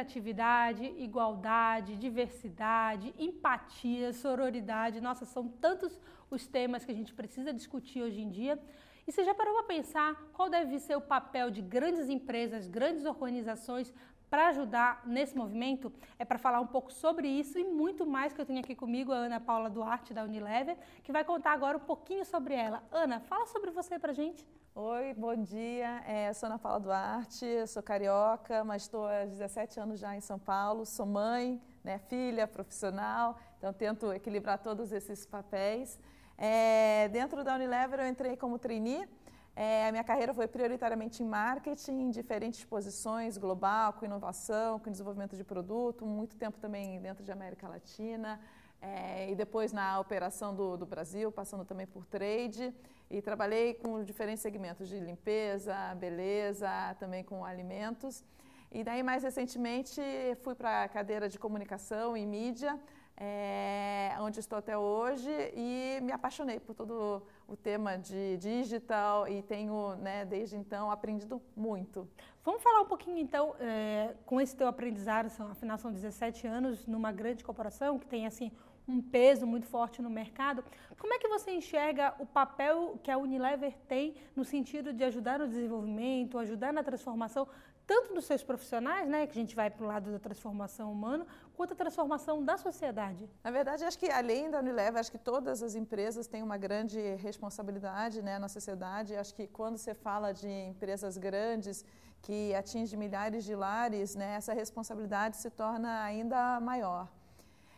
representatividade, igualdade, diversidade, empatia, sororidade. Nossa, são tantos os temas que a gente precisa discutir hoje em dia. E você já parou para pensar qual deve ser o papel de grandes empresas, grandes organizações para ajudar nesse movimento? É para falar um pouco sobre isso e muito mais que eu tenho aqui comigo a Ana Paula Duarte, da Unilever, que vai contar agora um pouquinho sobre ela. Ana, fala sobre você para gente. Oi, bom dia. É, eu sou Ana Paula Duarte, sou carioca, mas estou há 17 anos já em São Paulo. Sou mãe, né, filha, profissional, então tento equilibrar todos esses papéis. É, dentro da Unilever eu entrei como trainee. É, a minha carreira foi prioritariamente em marketing, em diferentes posições, global, com inovação, com desenvolvimento de produto, muito tempo também dentro de América Latina, é, e depois na operação do, do Brasil, passando também por trade. E trabalhei com diferentes segmentos de limpeza, beleza, também com alimentos. E daí, mais recentemente, fui para a cadeira de comunicação e mídia, é, onde estou até hoje, e me apaixonei por todo o tema de digital e tenho, né, desde então, aprendido muito. Vamos falar um pouquinho, então, é, com esse teu aprendizado, são, afinal são 17 anos numa grande corporação que tem, assim, um peso muito forte no mercado. Como é que você enxerga o papel que a Unilever tem no sentido de ajudar no desenvolvimento, ajudar na transformação, tanto dos seus profissionais, né, que a gente vai para o lado da transformação humana, quanto a transformação da sociedade? Na verdade, acho que além da Unilever, acho que todas as empresas têm uma grande responsabilidade né, na sociedade. Acho que quando você fala de empresas grandes que atingem milhares de lares, né, essa responsabilidade se torna ainda maior.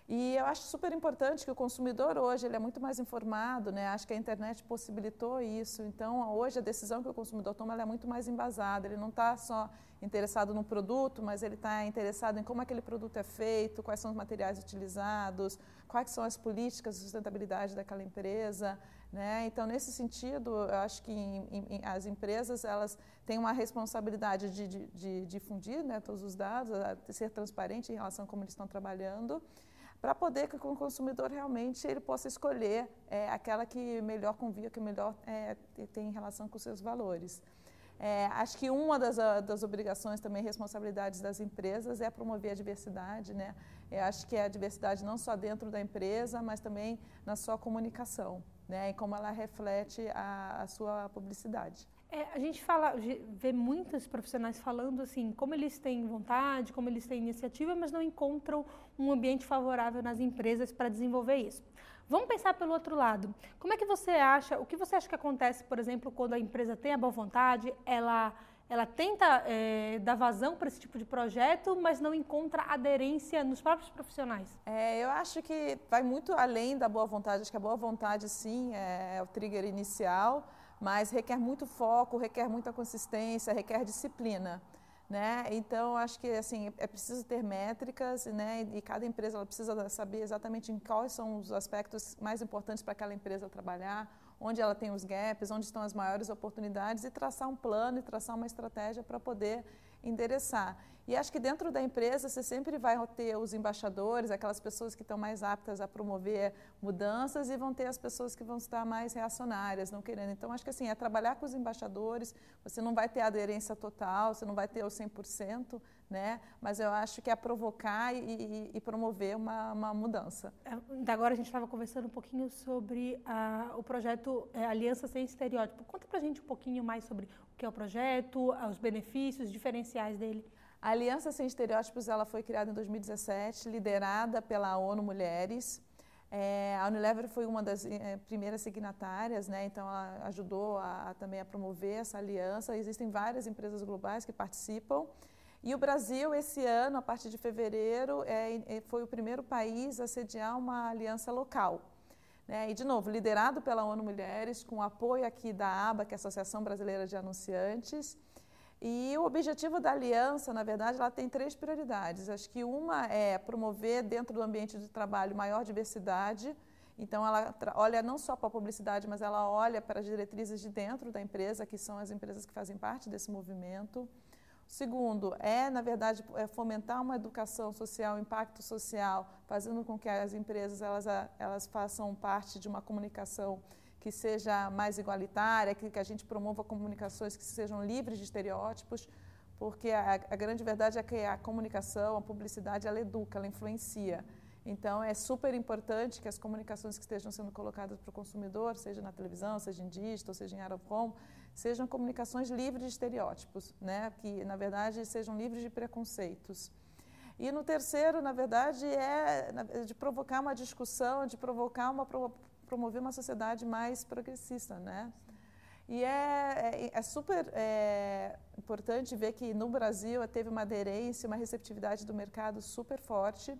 E eu acho super importante que o consumidor hoje ele é muito mais informado, né? Acho que a internet possibilitou isso. Então, hoje a decisão que o consumidor toma é muito mais embasada. Ele não está só interessado no produto, mas ele está interessado em como aquele produto é feito, quais são os materiais utilizados, quais são as políticas de sustentabilidade daquela empresa, né? Então, nesse sentido, eu acho que em, em, as empresas elas têm uma responsabilidade de, de, de difundir né, todos os dados, ser transparente em relação a como eles estão trabalhando para poder que o consumidor realmente ele possa escolher é, aquela que melhor convia, que melhor é, tem relação com os seus valores. É, acho que uma das, das obrigações também, responsabilidades das empresas é promover a diversidade, né? Eu acho que é a diversidade não só dentro da empresa, mas também na sua comunicação, né? E como ela reflete a, a sua publicidade. É, a gente fala, vê muitos profissionais falando assim, como eles têm vontade, como eles têm iniciativa, mas não encontram um ambiente favorável nas empresas para desenvolver isso. Vamos pensar pelo outro lado. Como é que você acha, o que você acha que acontece, por exemplo, quando a empresa tem a boa vontade, ela, ela tenta é, dar vazão para esse tipo de projeto, mas não encontra aderência nos próprios profissionais? É, eu acho que vai muito além da boa vontade. Acho que a boa vontade, sim, é, é o trigger inicial mas requer muito foco, requer muita consistência, requer disciplina. Né? Então, acho que assim, é preciso ter métricas né? e cada empresa ela precisa saber exatamente em quais são os aspectos mais importantes para aquela empresa trabalhar, onde ela tem os gaps, onde estão as maiores oportunidades e traçar um plano e traçar uma estratégia para poder endereçar. E acho que dentro da empresa você sempre vai ter os embaixadores, aquelas pessoas que estão mais aptas a promover mudanças e vão ter as pessoas que vão estar mais reacionárias, não querendo. Então acho que assim, é trabalhar com os embaixadores, você não vai ter aderência total, você não vai ter o 100%, né? Mas eu acho que é provocar e, e, e promover uma, uma, mudança. É, agora a gente estava conversando um pouquinho sobre uh, o projeto é, Aliança Sem Estereótipo. Conta pra gente um pouquinho mais sobre o que é o projeto, os benefícios, os diferenciais dele. A Aliança Sem Estereótipos ela foi criada em 2017, liderada pela ONU Mulheres. É, a Unilever foi uma das é, primeiras signatárias, né, então ela ajudou a, a, também a promover essa aliança. Existem várias empresas globais que participam. E o Brasil, esse ano, a partir de fevereiro, é, é foi o primeiro país a sediar uma aliança local. Né? E, de novo, liderado pela ONU Mulheres, com apoio aqui da ABA, que é a Associação Brasileira de Anunciantes, e o objetivo da aliança, na verdade, ela tem três prioridades. Acho que uma é promover dentro do ambiente de trabalho maior diversidade. Então, ela olha não só para a publicidade, mas ela olha para as diretrizes de dentro da empresa, que são as empresas que fazem parte desse movimento. Segundo, é, na verdade, é fomentar uma educação social, impacto social, fazendo com que as empresas elas, elas façam parte de uma comunicação que seja mais igualitária, que, que a gente promova comunicações que sejam livres de estereótipos, porque a, a grande verdade é que a comunicação, a publicidade, ela educa, ela influencia. Então, é super importante que as comunicações que estejam sendo colocadas para o consumidor, seja na televisão, seja em digital, seja em out sejam comunicações livres de estereótipos, né? que, na verdade, sejam livres de preconceitos. E no terceiro, na verdade, é de provocar uma discussão, de provocar uma promover uma sociedade mais progressista, né? E é, é, é super é, importante ver que no Brasil teve uma aderência, uma receptividade do mercado super forte.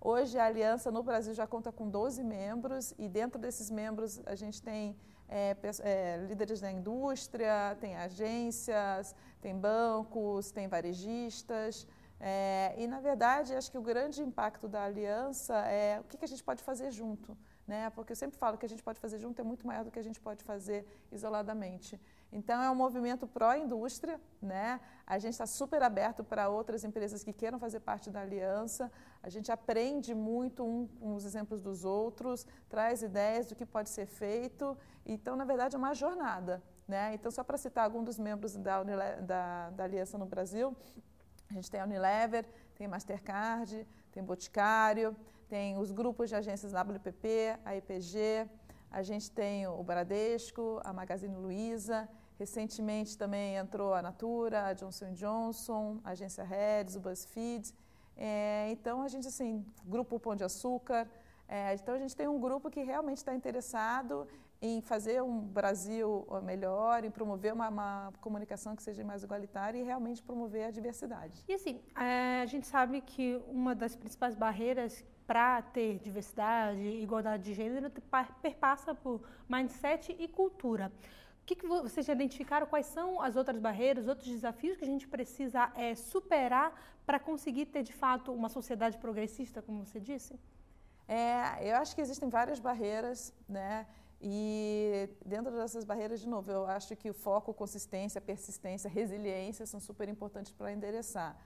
Hoje a aliança no Brasil já conta com 12 membros e dentro desses membros a gente tem é, é, líderes da indústria, tem agências, tem bancos, tem varejistas. É, e, na verdade, acho que o grande impacto da aliança é o que, que a gente pode fazer junto. Né? Porque eu sempre falo que a gente pode fazer junto é muito maior do que a gente pode fazer isoladamente. Então, é um movimento pró-indústria, né? A gente está super aberto para outras empresas que queiram fazer parte da aliança. A gente aprende muito um, com os exemplos dos outros, traz ideias do que pode ser feito. Então, na verdade, é uma jornada, né? Então, só para citar alguns dos membros da, da, da aliança no Brasil, a gente tem a Unilever, tem Mastercard, tem Boticário, tem os grupos de agências WPP, a IPG, a gente tem o Bradesco, a Magazine Luiza, recentemente também entrou a Natura, a Johnson Johnson, a agência Reds, o BuzzFeed. É, então, a gente, assim, grupo Pão de Açúcar. É, então, a gente tem um grupo que realmente está interessado em fazer um Brasil melhor, em promover uma, uma, comunicação que seja mais igualitária e realmente promover a diversidade. E assim, é, a gente sabe que uma das principais barreiras para ter diversidade igualdade de gênero perpassa por mindset e cultura. O que, que vocês já identificaram? Quais são as outras barreiras, outros desafios que a gente precisa é, superar para conseguir ter de fato uma sociedade progressista, como você disse? É, eu acho que existem várias barreiras, né? E dentro dessas barreiras, de novo, eu acho que o foco, consistência, persistência, resiliência são super importantes para endereçar.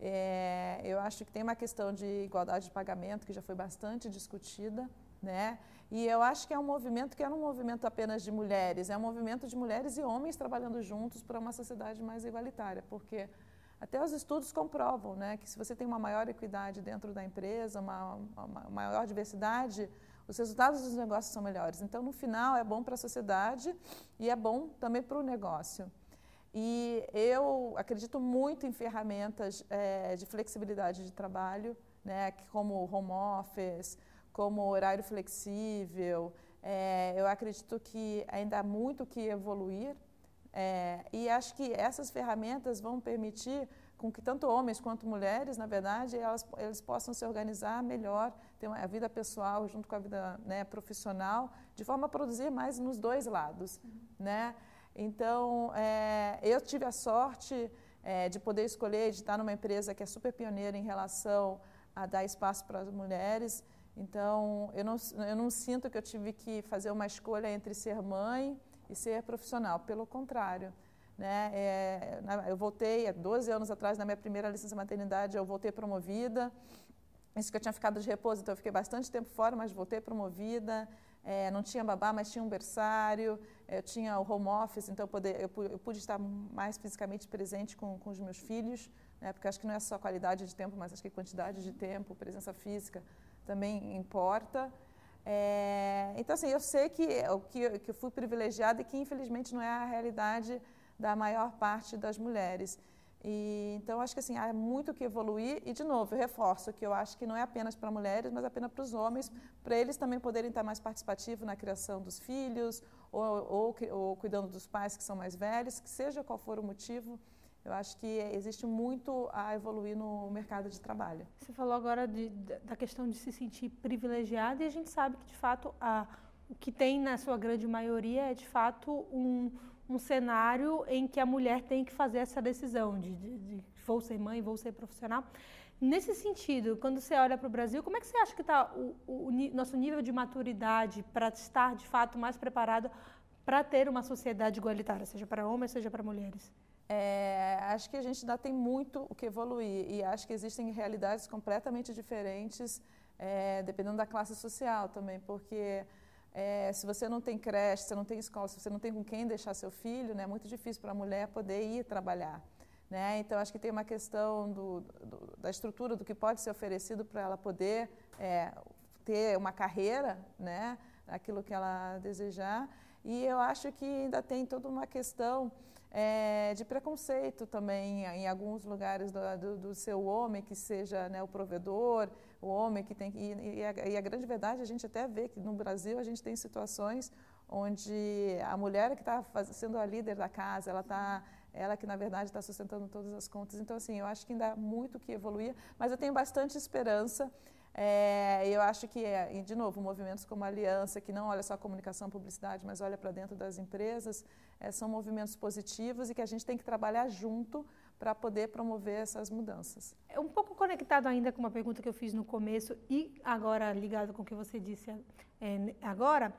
É, eu acho que tem uma questão de igualdade de pagamento que já foi bastante discutida, né? E eu acho que é um movimento que é um movimento apenas de mulheres, é um movimento de mulheres e homens trabalhando juntos para uma sociedade mais igualitária, porque até os estudos comprovam, né, que se você tem uma maior equidade dentro da empresa, uma, uma maior diversidade, os resultados dos negócios são melhores. Então, no final, é bom para a sociedade e é bom também para o negócio. E eu acredito muito em ferramentas é, de flexibilidade de trabalho, né, como home office, como horário flexível. É, eu acredito que ainda há muito que evoluir é, e acho que essas ferramentas vão permitir com que tanto homens quanto mulheres, na verdade, elas, eles possam se organizar melhor, ter uma, a vida pessoal junto com a vida né, profissional, de forma a produzir mais nos dois lados, uhum. né? Então, é, eu tive a sorte é, de poder escolher de estar numa empresa que é super pioneira em relação a dar espaço para as mulheres. Então, eu não, eu não sinto que eu tive que fazer uma escolha entre ser mãe e ser profissional. Pelo contrário, né? É, eu voltei há 12 anos atrás, na minha primeira licença maternidade, eu voltei promovida. Isso que eu tinha ficado de repouso, então eu fiquei bastante tempo fora, mas voltei promovida. É, não tinha babá, mas tinha um berçário, eu tinha o home office, então eu, poder, eu, eu pude estar mais fisicamente presente com, com os meus filhos, né, porque acho que não é só qualidade de tempo, mas acho que quantidade de tempo, presença física também importa. É, então, assim, eu sei que, que, que eu fui privilegiada e que, infelizmente, não é a realidade da maior parte das mulheres. E, então, acho que assim, há muito que evoluir. E, de novo, eu reforço que eu acho que não é apenas para mulheres, mas apenas para os homens, para eles também poderem estar mais participativos na criação dos filhos ou, ou, ou, cuidando dos pais que são mais velhos, que seja qual for o motivo. Eu acho que existe muito a evoluir no mercado de trabalho. Você falou agora de, da questão de se sentir privilegiada e a gente sabe que, de fato, a, o que tem na sua grande maioria é, de fato, um um cenário em que a mulher tem que fazer essa decisão de, de, de vou ser mãe, vou ser profissional. Nesse sentido, quando você olha para o Brasil, como é que você acha que está o, o, o, nosso nível de maturidade para estar, de fato, mais preparado para ter uma sociedade igualitária, seja para homens, seja para mulheres? É, acho que a gente ainda tem muito o que evoluir e acho que existem realidades completamente diferentes, é, dependendo da classe social também, porque é, se você não tem creche, se não tem escola, se você não tem com quem deixar seu filho, né, é muito difícil para a mulher poder ir trabalhar. Né? Então, acho que tem uma questão do, do, da estrutura do que pode ser oferecido para ela poder é, ter uma carreira, né? aquilo que ela desejar. E eu acho que ainda tem toda uma questão é, de preconceito também em alguns lugares do, do, do seu homem que seja né, o provedor, o homem que tem e, e, a, e, a, grande verdade a gente até vê que no Brasil a gente tem situações onde a mulher que está sendo a líder da casa, ela está ela que na verdade está sustentando todas as contas. Então assim, eu acho que ainda há muito que evoluir, mas eu tenho bastante esperança é, eu acho que, é, de novo, movimentos como a Aliança, que não olha só a comunicação e publicidade, mas olha para dentro das empresas, é, são movimentos positivos e que a gente tem que trabalhar junto para poder promover essas mudanças. É um pouco conectado ainda com uma pergunta que eu fiz no começo e agora ligado com o que você disse é, agora.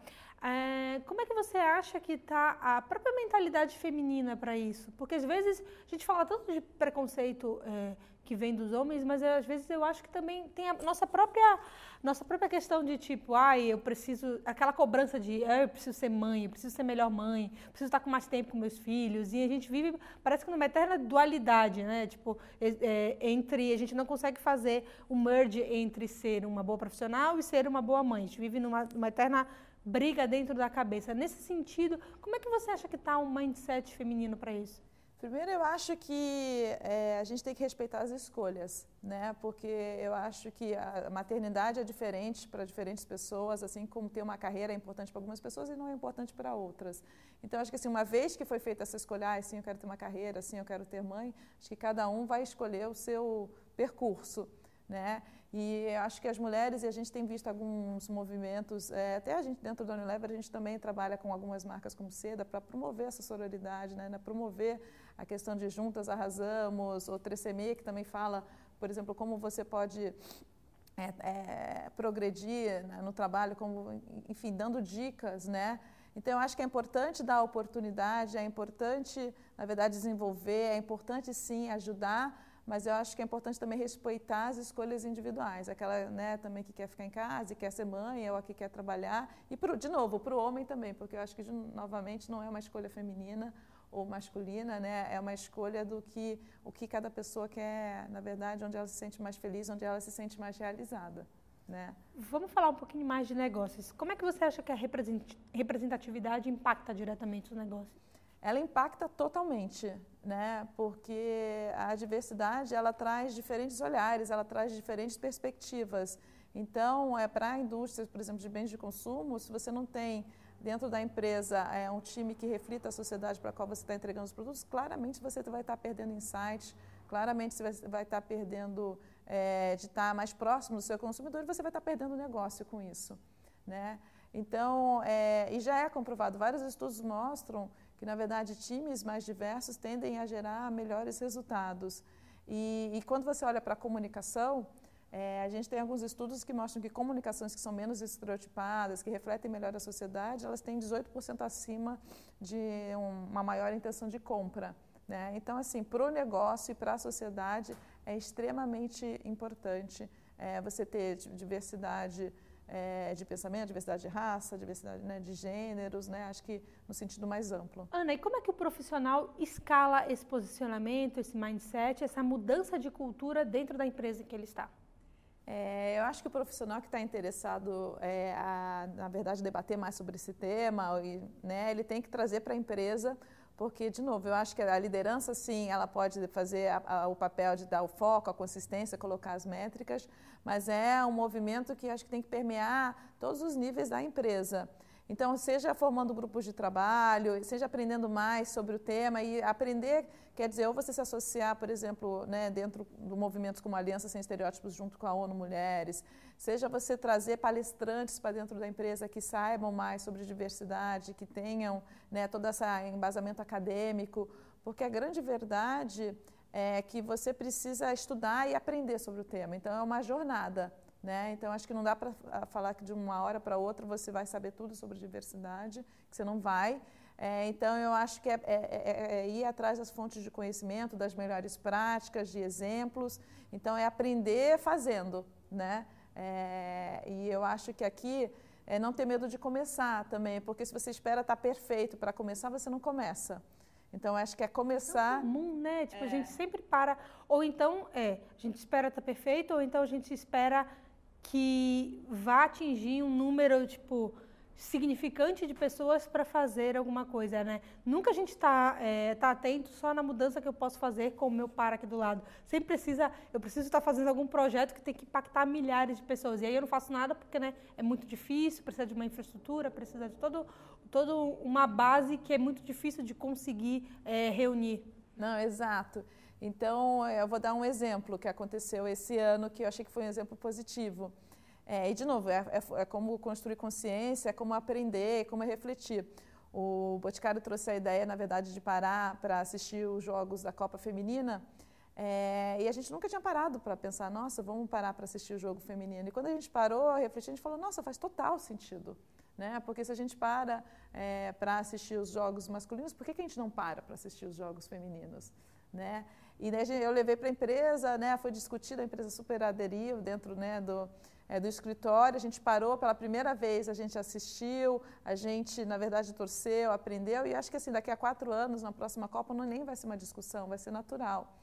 É, como é que você acha que está a própria mentalidade feminina para isso? Porque às vezes a gente fala tanto de preconceito é, que vem dos homens, mas eu, às vezes eu acho que também tem a nossa própria nossa própria questão de tipo, ai, eu preciso aquela cobrança de, ah, eu preciso ser mãe, eu preciso ser melhor mãe, preciso estar com mais tempo com meus filhos e a gente vive parece que numa eterna dualidade, né? Tipo, é, entre a gente não consegue fazer o merge entre ser uma boa profissional e ser uma boa mãe. A gente vive numa, numa eterna briga dentro da cabeça. Nesse sentido, como é que você acha que está um mindset feminino para isso? Primeiro, eu acho que é, a gente tem que respeitar as escolhas, né? Porque eu acho que a maternidade é diferente para diferentes pessoas, assim como ter uma carreira é importante para algumas pessoas e não é importante para outras. Então, acho que assim, uma vez que foi feita essa escolha, ah, sim, eu quero ter uma carreira, sim, eu quero ter mãe, acho que cada um vai escolher o seu percurso, né? E acho que as mulheres, e a gente tem visto alguns movimentos, é, até a gente dentro da Unilever, a gente também trabalha com algumas marcas como Seda para promover essa sororidade, né, né, promover a questão de juntas arrasamos, ou Trecemê, que também fala, por exemplo, como você pode é, é, progredir né, no trabalho, como, enfim, dando dicas, né? Então, eu acho que é importante dar oportunidade, é importante, na verdade, desenvolver, é importante, sim, ajudar, mas eu acho que é importante também respeitar as escolhas individuais. Aquela né, também que quer ficar em casa e quer ser mãe, ou a que quer trabalhar. E, pro, de novo, para o homem também, porque eu acho que, novamente, não é uma escolha feminina ou masculina, né? é uma escolha do que, o que cada pessoa quer, na verdade, onde ela se sente mais feliz, onde ela se sente mais realizada. Né? Vamos falar um pouquinho mais de negócios. Como é que você acha que a representatividade impacta diretamente os negócios? Ela impacta totalmente, né? Porque a diversidade ela traz diferentes olhares, ela traz diferentes perspectivas. Então, é para a indústria, por exemplo, de bens de consumo, se você não tem dentro da empresa é um time que reflita a sociedade para a qual você está entregando os produtos, claramente você vai estar perdendo insights, claramente você vai estar perdendo é, de estar mais próximo do seu consumidor e você vai estar perdendo negócio com isso, né? Então, é, e já é comprovado, vários estudos mostram que na verdade times mais diversos tendem a gerar melhores resultados. E, e quando você olha para a comunicação, é, a gente tem alguns estudos que mostram que comunicações que são menos estereotipadas, que refletem melhor a sociedade, elas têm 18% acima de um, uma maior intenção de compra. Né? Então, assim, para o negócio e para a sociedade é extremamente importante é, você ter diversidade é, de pensamento, diversidade de raça, diversidade né, de gêneros, né, acho que no sentido mais amplo. Ana, e como é que o profissional escala esse posicionamento, esse mindset, essa mudança de cultura dentro da empresa em que ele está? É, eu acho que o profissional que está interessado, é, a, na verdade, debater mais sobre esse tema, e, né, ele tem que trazer para a empresa porque, de novo, eu acho que a liderança, sim, ela pode fazer a, a, o papel de dar o foco, a consistência, colocar as métricas, mas é um movimento que acho que tem que permear todos os níveis da empresa. Então, seja formando grupos de trabalho, seja aprendendo mais sobre o tema e aprender, quer dizer, ou você se associar, por exemplo, né, dentro do movimentos como Aliança Sem Estereótipos junto com a ONU Mulheres, seja você trazer palestrantes para dentro da empresa que saibam mais sobre diversidade, que tenham né, todo esse embasamento acadêmico, porque a grande verdade é que você precisa estudar e aprender sobre o tema. Então, é uma jornada. Né? Então, acho que não dá para falar que de uma hora para outra você vai saber tudo sobre diversidade, que você não vai. É, então, eu acho que é, é, é, é, ir atrás das fontes de conhecimento, das melhores práticas, de exemplos. Então, é aprender fazendo. Né? É, e eu acho que aqui é não ter medo de começar também, porque se você espera estar perfeito para começar, você não começa. Então, acho que é começar. É comum, né? Tipo, é. a gente sempre para. Ou então, é, a gente espera estar tá perfeito, ou então a gente espera que vá atingir um número, tipo, significante de pessoas para fazer alguma coisa, né? Nunca a gente está é, tá atento só na mudança que eu posso fazer com o meu par aqui do lado. Sempre precisa, eu preciso estar tá fazendo algum projeto que tem que impactar milhares de pessoas. E aí eu não faço nada porque, né, é muito difícil, precisa de uma infraestrutura, precisa de todo, todo uma base que é muito difícil de conseguir é, reunir. Não, exato. Então, eu vou dar um exemplo que aconteceu esse ano que eu achei que foi um exemplo positivo. É, e, de novo, é, é, é, como construir consciência, é como aprender, é como refletir. O Boticário trouxe a ideia, na verdade, de parar para assistir os jogos da Copa Feminina. É, e a gente nunca tinha parado para pensar, nossa, vamos parar para assistir o jogo feminino. E quando a gente parou a refletir, a gente falou, nossa, faz total sentido. Né? Porque se a gente para para assistir os jogos masculinos, por que, que a gente não para para assistir os jogos femininos? Né? E daí eu levei para a empresa, né, foi discutida, a empresa super aderiu dentro né, do, é, do escritório, a gente parou pela primeira vez, a gente assistiu, a gente, na verdade, torceu, aprendeu, e acho que assim, daqui a quatro anos, na próxima Copa, não nem vai ser uma discussão, vai ser natural.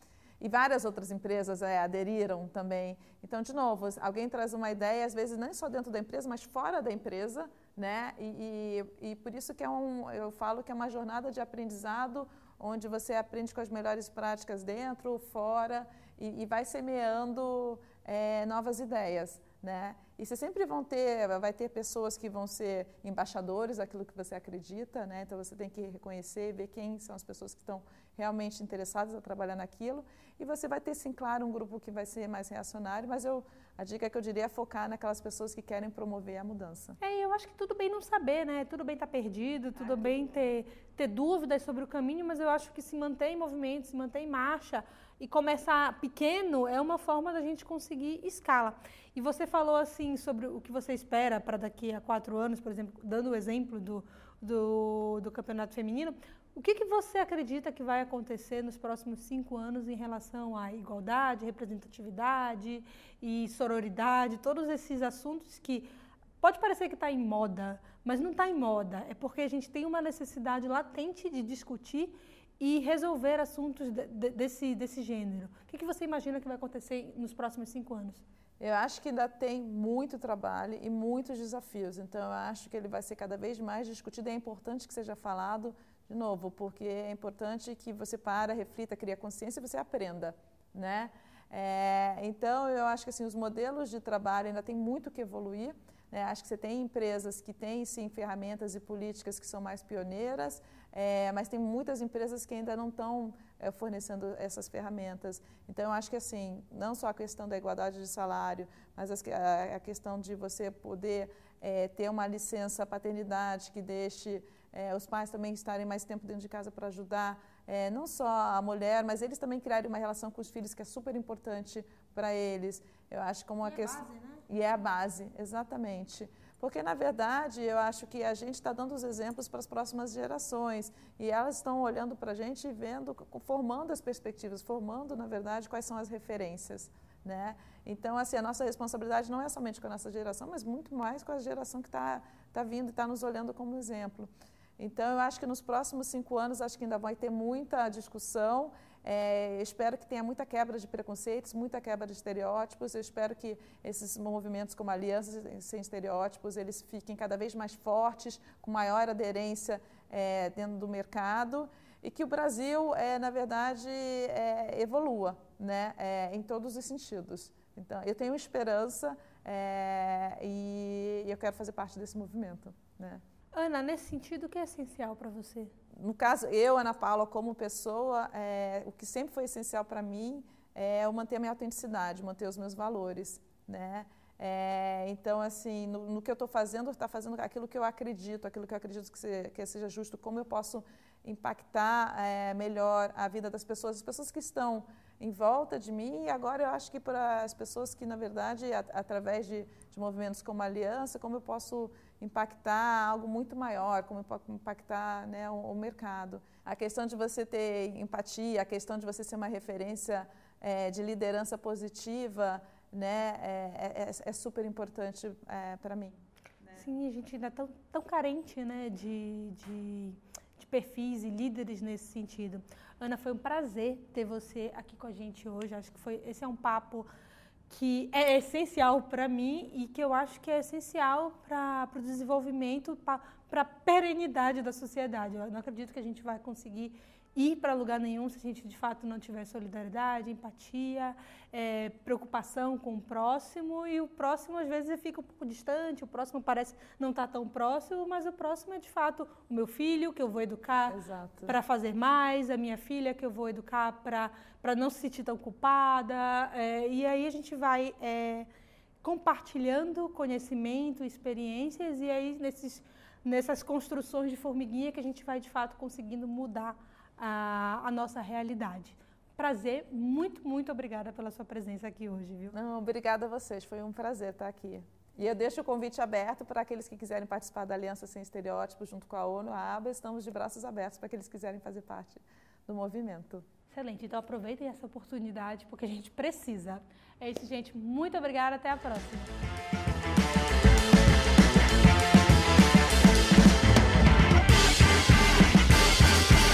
E várias outras empresas é, aderiram também. Então, de novo, alguém traz uma ideia, às vezes não só dentro da empresa, mas fora da empresa, né? E, e, e por isso que é um, eu falo que é uma jornada de aprendizado, onde você aprende com as melhores práticas dentro, fora, e, e vai semeando é, novas ideias. Né? E você sempre vão ter, vai ter pessoas que vão ser embaixadores daquilo que você acredita, né? Então você tem que reconhecer e ver quem são as pessoas que estão realmente interessadas a trabalhar naquilo. E você vai ter, sim, claro, um grupo que vai ser mais reacionário, mas eu, a dica que eu diria é focar naquelas pessoas que querem promover a mudança. É, eu acho que tudo bem não saber, né? Tudo bem estar tá perdido, tudo bem ter, ter dúvidas sobre o caminho, mas eu acho que se manter em movimento, se manter em marcha e começar pequeno é uma forma da gente conseguir escala. E você falou assim sobre o que você espera para daqui a quatro anos, por exemplo, dando o exemplo do, do, do campeonato feminino. O que, que você acredita que vai acontecer nos próximos cinco anos em relação à igualdade, representatividade e sororidade, todos esses assuntos que pode parecer que está em moda, mas não está em moda. É porque a gente tem uma necessidade latente de discutir e resolver assuntos de, de, desse, desse gênero. O que, que você imagina que vai acontecer nos próximos cinco anos? Eu acho que ainda tem muito trabalho e muitos desafios. Então, eu acho que ele vai ser cada vez mais discutido. É importante que seja falado, de novo, porque é importante que você para, reflita, crie consciência e você aprenda, né? É, então, eu acho que assim, os modelos de trabalho ainda tem muito que evoluir. Né? Acho que você tem empresas que têm, sim, ferramentas e políticas que são mais pioneiras, é, mas tem muitas empresas que ainda não estão é, fornecendo essas ferramentas. Então, eu acho que assim, não só a questão da igualdade de salário, mas a, a questão de você poder é, ter uma licença paternidade que deixe é, os pais também estarem mais tempo dentro de casa para ajudar é, não só a mulher, mas eles também criarem uma relação com os filhos que é super importante para eles. Eu acho como uma questão. Né? E é a base, exatamente. Porque, na verdade, eu acho que a gente está dando os exemplos para as próximas gerações e elas estão olhando para a gente e vendo, formando as perspectivas, formando, na verdade, quais são as referências. Né? Então, assim, a nossa responsabilidade não é somente com a nossa geração, mas muito mais com a geração que está tá vindo e está nos olhando como exemplo. Então, eu acho que nos próximos cinco anos, acho que ainda vai ter muita discussão é, espero que tenha muita quebra de preconceitos, muita quebra de estereótipos. Eu espero que esses movimentos como Alianças Sem Estereótipos, eles fiquem cada vez mais fortes, com maior aderência é, dentro do mercado e que o Brasil, é, na verdade, é, evolua né, é, em todos os sentidos. Então, eu tenho esperança é, e eu quero fazer parte desse movimento. Né? Ana, nesse sentido, o que é essencial para você? No caso, eu, Ana Paula, como pessoa, é, o que sempre foi essencial para mim é eu manter a minha autenticidade, manter os meus valores, né? É, então, assim, no, no que eu estou fazendo, está fazendo aquilo que eu acredito, aquilo que eu acredito que, se, que seja justo, como eu posso impactar é, melhor a vida das pessoas, as pessoas que estão em volta de mim, e agora eu acho que para as pessoas que, na verdade, através de, de movimentos como Aliança, como eu posso impactar algo muito maior, como impactar né, o, o, mercado. A questão de você ter empatia, a questão de você ser uma referência é, de liderança positiva, né, é, é, é super importante é, para mim. Sim, a gente ainda é tão, tão carente né, de, de perfis e líderes nesse sentido. Ana, foi um prazer ter você aqui com a gente hoje. Acho que foi esse é um papo que é essencial para mim e que eu acho que é essencial para o desenvolvimento, para a perenidade da sociedade. Eu não acredito que a gente vai conseguir ir para lugar nenhum se a gente de fato não tiver solidariedade, empatia, é, preocupação com o próximo. E o próximo às vezes fica um pouco distante, o próximo parece não estar tá tão próximo, mas o próximo é de fato o meu filho que eu vou educar para fazer mais, a minha filha que eu vou educar para não se sentir tão culpada é, e aí a gente vai é, compartilhando conhecimento, experiências e aí nesses nessas construções de formiguinha que a gente vai de fato conseguindo mudar a, a nossa realidade. Prazer, muito, muito obrigada pela sua presença aqui hoje, viu? Não, obrigada a vocês, foi um prazer estar aqui. E eu deixo o convite aberto para aqueles que quiserem participar da Aliança Sem Estereótipos junto com a ONU, a ABA, estamos de braços abertos para aqueles que quiserem fazer parte do movimento. Excelente, então aproveitem essa oportunidade porque a gente precisa. É isso, gente. Muito obrigada, até a próxima.